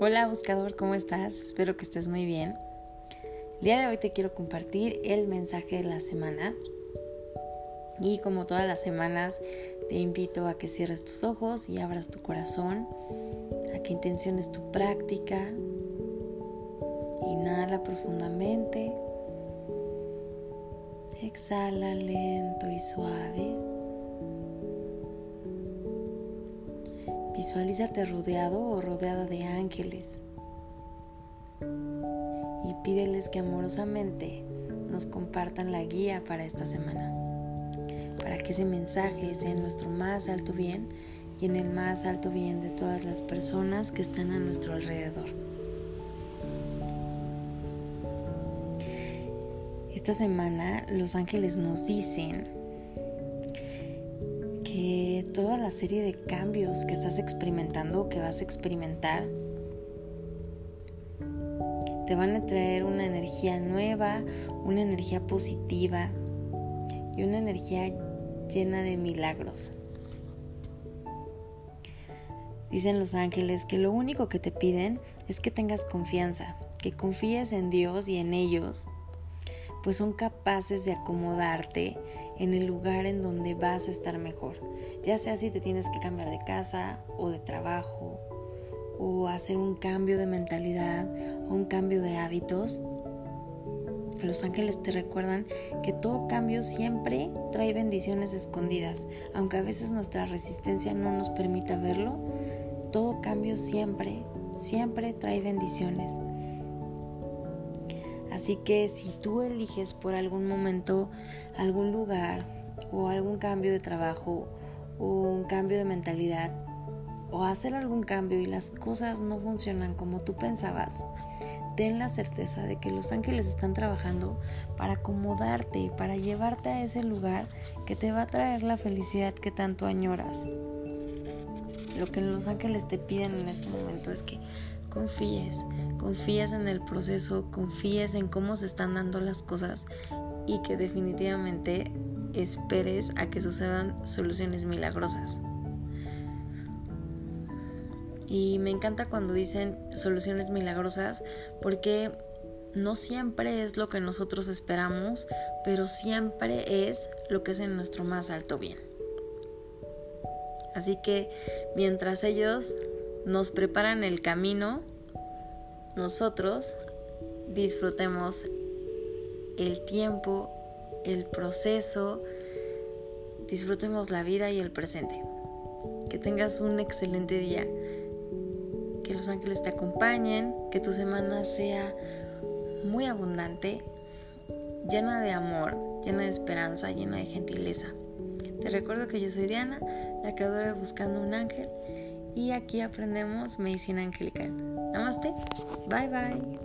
Hola buscador, ¿cómo estás? Espero que estés muy bien. El día de hoy te quiero compartir el mensaje de la semana. Y como todas las semanas, te invito a que cierres tus ojos y abras tu corazón, a que intenciones tu práctica. Inhala profundamente. Exhala lento y suave. Visualízate rodeado o rodeada de ángeles y pídeles que amorosamente nos compartan la guía para esta semana, para que ese mensaje sea en nuestro más alto bien y en el más alto bien de todas las personas que están a nuestro alrededor. Esta semana los ángeles nos dicen toda la serie de cambios que estás experimentando o que vas a experimentar te van a traer una energía nueva, una energía positiva y una energía llena de milagros. Dicen los ángeles que lo único que te piden es que tengas confianza, que confíes en Dios y en ellos, pues son capaces de acomodarte en el lugar en donde vas a estar mejor, ya sea si te tienes que cambiar de casa o de trabajo o hacer un cambio de mentalidad o un cambio de hábitos. Los ángeles te recuerdan que todo cambio siempre trae bendiciones escondidas, aunque a veces nuestra resistencia no nos permita verlo, todo cambio siempre, siempre trae bendiciones. Así que si tú eliges por algún momento algún lugar o algún cambio de trabajo o un cambio de mentalidad o hacer algún cambio y las cosas no funcionan como tú pensabas, ten la certeza de que los ángeles están trabajando para acomodarte y para llevarte a ese lugar que te va a traer la felicidad que tanto añoras. Lo que los ángeles te piden en este momento es que confíes, confíes en el proceso, confíes en cómo se están dando las cosas y que definitivamente esperes a que sucedan soluciones milagrosas. Y me encanta cuando dicen soluciones milagrosas porque no siempre es lo que nosotros esperamos, pero siempre es lo que es en nuestro más alto bien. Así que mientras ellos nos preparan el camino, nosotros disfrutemos el tiempo, el proceso, disfrutemos la vida y el presente. Que tengas un excelente día, que los ángeles te acompañen, que tu semana sea muy abundante, llena de amor, llena de esperanza, llena de gentileza. Te recuerdo que yo soy Diana, la creadora de Buscando un Ángel y aquí aprendemos medicina angelical. Namaste. Bye bye.